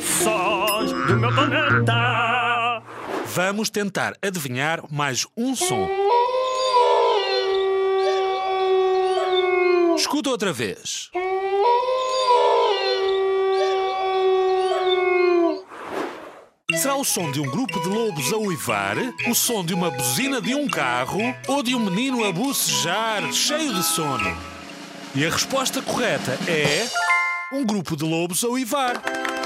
Sons do meu planeta. Vamos tentar adivinhar mais um som. Escuta outra vez. Será o som de um grupo de lobos a uivar, o som de uma buzina de um carro ou de um menino a bucejar, cheio de sono? E a resposta correta é um grupo de lobos a uivar.